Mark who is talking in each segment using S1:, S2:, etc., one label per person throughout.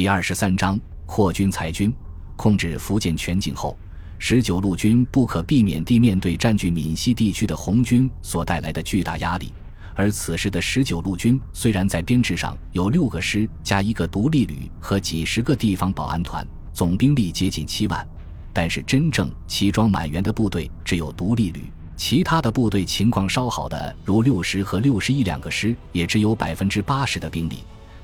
S1: 第二十三章扩军裁军，控制福建全境后，十九路军不可避免地面对占据闽西地区的红军所带来的巨大压力。而此时的十九路军虽然在编制上有六个师加一个独立旅和几十个地方保安团，总兵力接近七万，但是真正齐装满员的部队只有独立旅，其他的部队情况稍好的如六十和六十一两个师也只有百分之八十的兵力。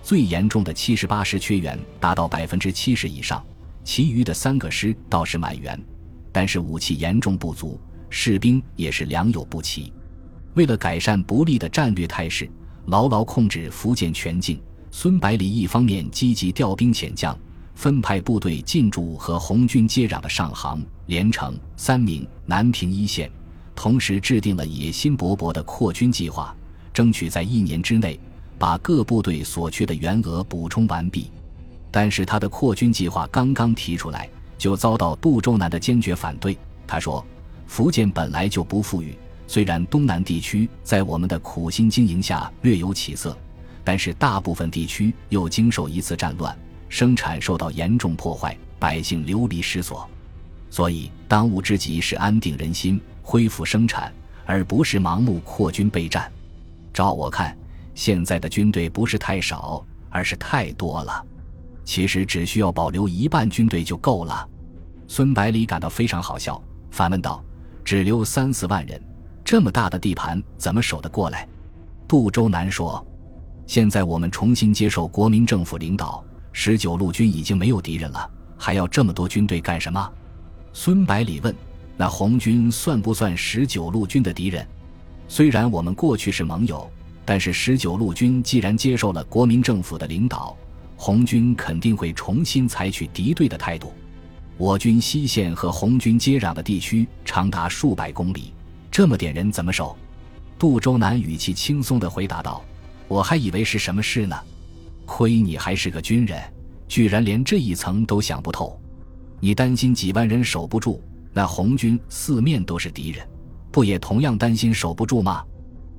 S1: 最严重的七十八师缺员达到百分之七十以上，其余的三个师倒是满员，但是武器严重不足，士兵也是良莠不齐。为了改善不利的战略态势，牢牢控制福建全境，孙百里一方面积极调兵遣将，分派部队进驻和红军接壤的上杭、连城、三明、南平一线，同时制定了野心勃勃的扩军计划，争取在一年之内。把各部队所缺的员额补充完毕，但是他的扩军计划刚刚提出来，就遭到杜周南的坚决反对。他说：“福建本来就不富裕，虽然东南地区在我们的苦心经营下略有起色，但是大部分地区又经受一次战乱，生产受到严重破坏，百姓流离失所。所以当务之急是安定人心，恢复生产，而不是盲目扩军备战。照我看。”现在的军队不是太少，而是太多了。其实只需要保留一半军队就够了。孙百里感到非常好笑，反问道：“只留三四万人，这么大的地盘怎么守得过来？”杜周南说：“现在我们重新接受国民政府领导，十九路军已经没有敌人了，还要这么多军队干什么？”孙百里问：“那红军算不算十九路军的敌人？虽然我们过去是盟友。”但是十九路军既然接受了国民政府的领导，红军肯定会重新采取敌对的态度。我军西线和红军接壤的地区长达数百公里，这么点人怎么守？杜周南语气轻松地回答道：“我还以为是什么事呢，亏你还是个军人，居然连这一层都想不透。你担心几万人守不住，那红军四面都是敌人，不也同样担心守不住吗？”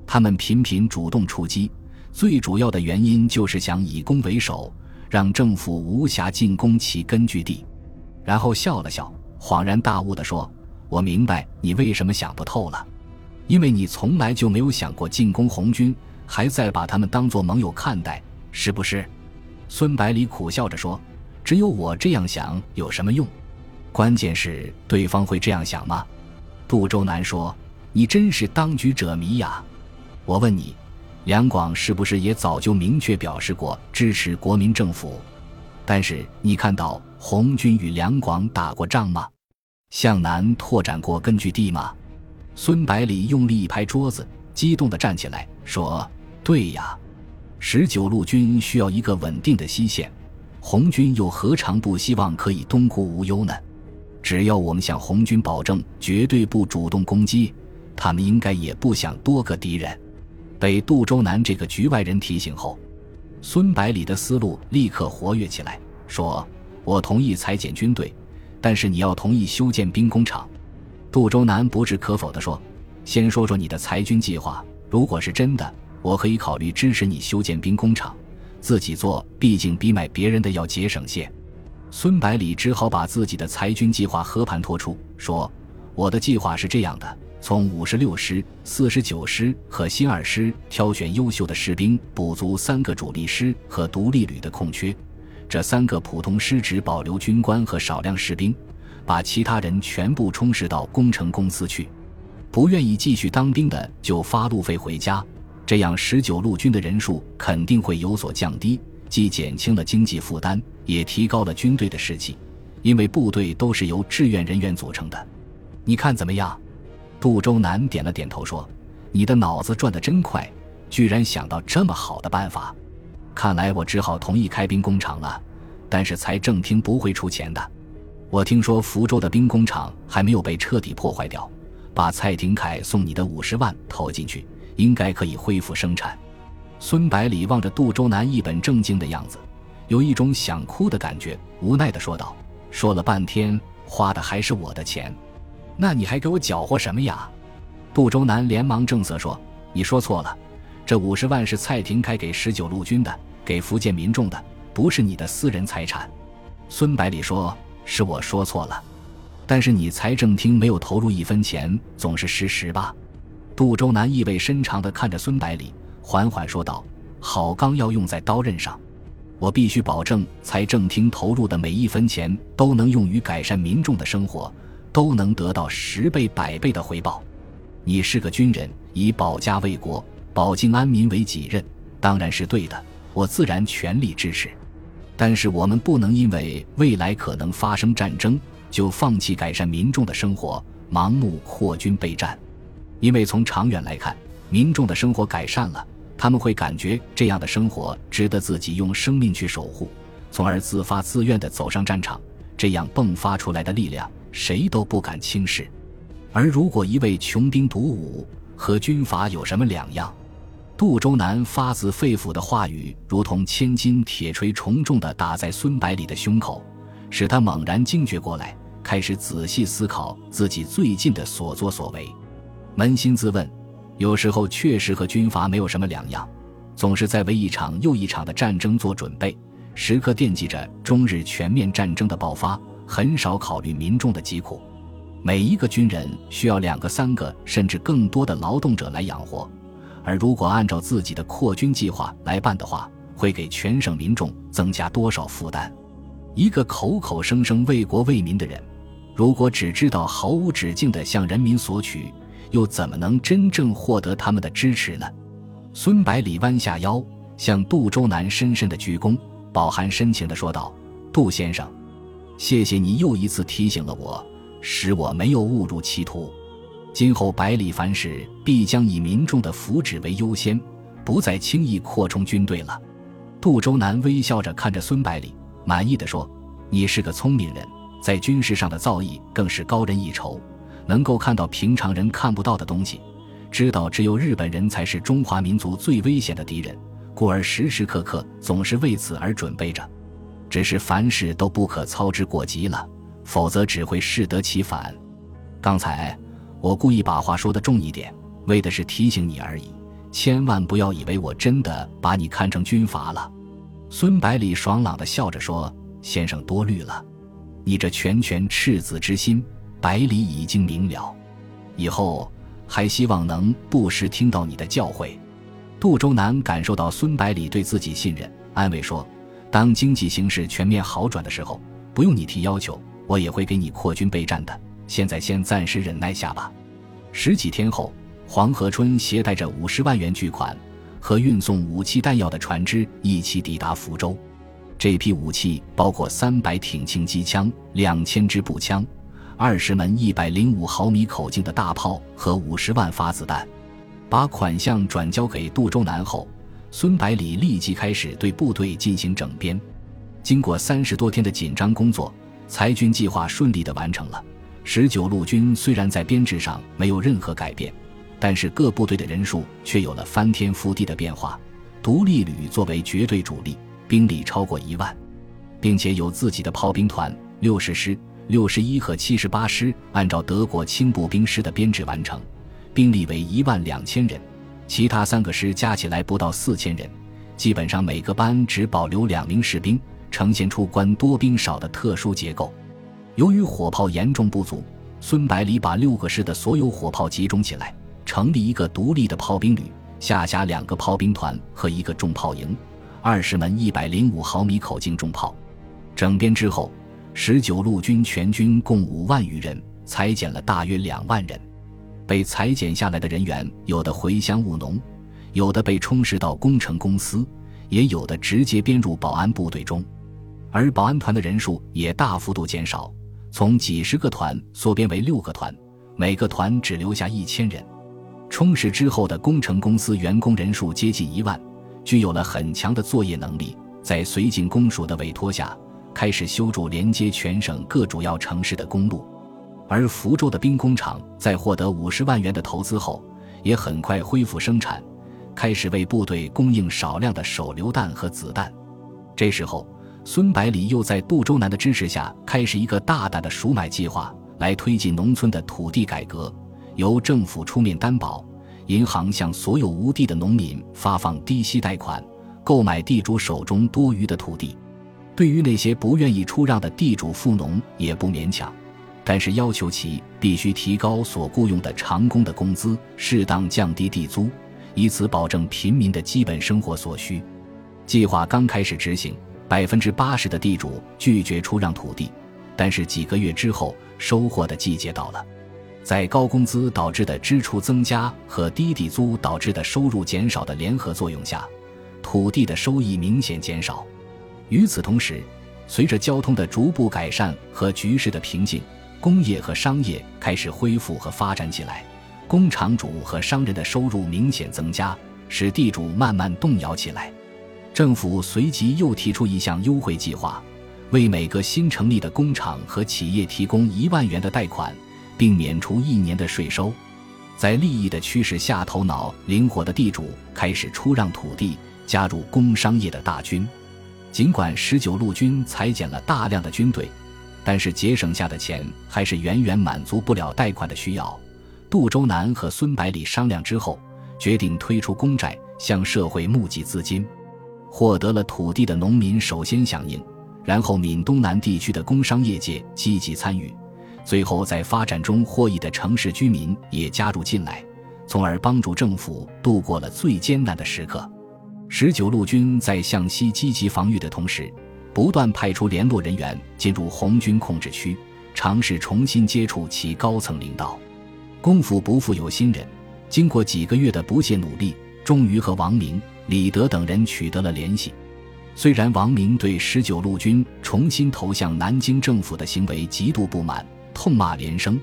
S1: 他们频频主动出击，最主要的原因就是想以攻为守，让政府无暇进攻其根据地。然后笑了笑，恍然大悟地说：“我明白你为什么想不透了，因为你从来就没有想过进攻红军，还在把他们当作盟友看待，是不是？”孙百里苦笑着说：“只有我这样想有什么用？关键是对方会这样想吗？”杜周南说：“你真是当局者迷呀。”我问你，两广是不是也早就明确表示过支持国民政府？但是你看到红军与两广打过仗吗？向南拓展过根据地吗？孙百里用力一拍桌子，激动地站起来说：“对呀，十九路军需要一个稳定的西线，红军又何尝不希望可以东顾无忧呢？只要我们向红军保证绝对不主动攻击，他们应该也不想多个敌人。”被杜周南这个局外人提醒后，孙百里的思路立刻活跃起来，说：“我同意裁减军队，但是你要同意修建兵工厂。”杜周南不置可否地说：“先说说你的裁军计划，如果是真的，我可以考虑支持你修建兵工厂，自己做毕竟比买别人的要节省些。”孙百里只好把自己的裁军计划和盘托出，说：“我的计划是这样的。”从五十六师、四十九师和新二师挑选优秀的士兵，补足三个主力师和独立旅的空缺。这三个普通师只保留军官和少量士兵，把其他人全部充实到工程公司去。不愿意继续当兵的就发路费回家。这样十九路军的人数肯定会有所降低，既减轻了经济负担，也提高了军队的士气。因为部队都是由志愿人员组成的，你看怎么样？杜周南点了点头，说：“你的脑子转得真快，居然想到这么好的办法。看来我只好同意开兵工厂了。但是财政厅不会出钱的。我听说福州的兵工厂还没有被彻底破坏掉，把蔡廷锴送你的五十万投进去，应该可以恢复生产。”孙百里望着杜周南一本正经的样子，有一种想哭的感觉，无奈地说道：“说了半天，花的还是我的钱。”那你还给我搅和什么呀？杜周南连忙正色说：“你说错了，这五十万是蔡廷锴给十九路军的，给福建民众的，不是你的私人财产。孙百里说：“是我说错了，但是你财政厅没有投入一分钱，总是事实吧？”杜周南意味深长地看着孙百里，缓缓说道：“好钢要用在刀刃上，我必须保证财政厅投入的每一分钱都能用于改善民众的生活，都能得到十倍、百倍的回报。你是个军人，以保家卫国、保境安民为己任，当然是对的，我自然全力支持。但是我们不能因为未来可能发生战争，就放弃改善民众的生活，盲目扩军备战。”因为从长远来看，民众的生活改善了，他们会感觉这样的生活值得自己用生命去守护，从而自发自愿地走上战场。这样迸发出来的力量，谁都不敢轻视。而如果一位穷兵黩武，和军阀有什么两样？杜周南发自肺腑的话语，如同千斤铁锤，重重地打在孙百里的胸口，使他猛然惊觉过来，开始仔细思考自己最近的所作所为。扪心自问，有时候确实和军阀没有什么两样，总是在为一场又一场的战争做准备，时刻惦记着中日全面战争的爆发，很少考虑民众的疾苦。每一个军人需要两个、三个，甚至更多的劳动者来养活，而如果按照自己的扩军计划来办的话，会给全省民众增加多少负担？一个口口声声为国为民的人，如果只知道毫无止境地向人民索取，又怎么能真正获得他们的支持呢？孙百里弯下腰，向杜周南深深的鞠躬，饱含深情的说道：“杜先生，谢谢你又一次提醒了我，使我没有误入歧途。今后百里凡事必将以民众的福祉为优先，不再轻易扩充军队了。”杜周南微笑着看着孙百里，满意的说：“你是个聪明人，在军事上的造诣更是高人一筹。”能够看到平常人看不到的东西，知道只有日本人才是中华民族最危险的敌人，故而时时刻刻总是为此而准备着。只是凡事都不可操之过急了，否则只会适得其反。刚才我故意把话说的重一点，为的是提醒你而已，千万不要以为我真的把你看成军阀了。孙百里爽朗地笑着说：“先生多虑了，你这拳拳赤子之心。”百里已经明了，以后还希望能不时听到你的教诲。杜周南感受到孙百里对自己信任，安慰说：“当经济形势全面好转的时候，不用你提要求，我也会给你扩军备战的。现在先暂时忍耐下吧。”十几天后，黄河春携带着五十万元巨款和运送武器弹药的船只一起抵达福州。这批武器包括三百挺轻机枪、两千支步枪。二十门一百零五毫米口径的大炮和五十万发子弹，把款项转交给杜周南后，孙百里立即开始对部队进行整编。经过三十多天的紧张工作，裁军计划顺利的完成了。十九路军虽然在编制上没有任何改变，但是各部队的人数却有了翻天覆地的变化。独立旅作为绝对主力，兵力超过一万，并且有自己的炮兵团六十师。六十一和七十八师按照德国轻步兵师的编制完成，兵力为一万两千人，其他三个师加起来不到四千人，基本上每个班只保留两名士兵，呈现出官多兵少的特殊结构。由于火炮严重不足，孙百里把六个师的所有火炮集中起来，成立一个独立的炮兵旅，下辖两个炮兵团和一个重炮营，二十门一百零五毫米口径重炮。整编之后。十九路军全军共五万余人，裁减了大约两万人。被裁减下来的人员，有的回乡务农，有的被充实到工程公司，也有的直接编入保安部队中。而保安团的人数也大幅度减少，从几十个团缩编为六个团，每个团只留下一千人。充实之后的工程公司员工人数接近一万，具有了很强的作业能力。在绥靖公署的委托下。开始修筑连接全省各主要城市的公路，而福州的兵工厂在获得五十万元的投资后，也很快恢复生产，开始为部队供应少量的手榴弹和子弹。这时候，孙百里又在杜周南的支持下，开始一个大胆的赎买计划，来推进农村的土地改革，由政府出面担保，银行向所有无地的农民发放低息贷款，购买地主手中多余的土地。对于那些不愿意出让的地主富农也不勉强，但是要求其必须提高所雇佣的长工的工资，适当降低地租，以此保证平民的基本生活所需。计划刚开始执行，百分之八十的地主拒绝出让土地，但是几个月之后，收获的季节到了。在高工资导致的支出增加和低地租导致的收入减少的联合作用下，土地的收益明显减少。与此同时，随着交通的逐步改善和局势的平静，工业和商业开始恢复和发展起来，工厂主和商人的收入明显增加，使地主慢慢动摇起来。政府随即又提出一项优惠计划，为每个新成立的工厂和企业提供一万元的贷款。并免除一年的税收，在利益的驱使下，头脑灵活的地主开始出让土地，加入工商业的大军。尽管十九路军裁减了大量的军队，但是节省下的钱还是远远满足不了贷款的需要。杜周南和孙百里商量之后，决定推出公债，向社会募集资金。获得了土地的农民首先响应，然后闽东南地区的工商业界积极参与。最后，在发展中获益的城市居民也加入进来，从而帮助政府度过了最艰难的时刻。十九路军在向西积极防御的同时，不断派出联络人员进入红军控制区，尝试重新接触其高层领导。功夫不负有心人，经过几个月的不懈努力，终于和王明、李德等人取得了联系。虽然王明对十九路军重新投向南京政府的行为极度不满。痛骂连声，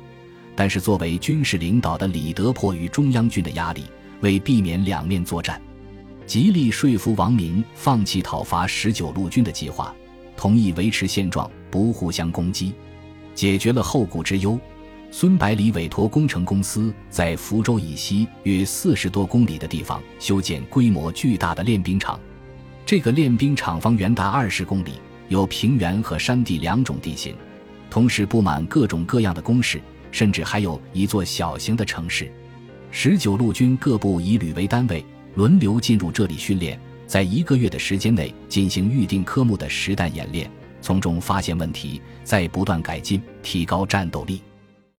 S1: 但是作为军事领导的李德迫于中央军的压力，为避免两面作战，极力说服王明放弃讨伐十九路军的计划，同意维持现状，不互相攻击，解决了后顾之忧。孙百里委托工程公司在福州以西约四十多公里的地方修建规模巨大的练兵场，这个练兵场方圆达二十公里，有平原和山地两种地形。同时布满各种各样的工事，甚至还有一座小型的城市。十九路军各部以旅为单位，轮流进入这里训练，在一个月的时间内进行预定科目的实弹演练，从中发现问题，再不断改进，提高战斗力。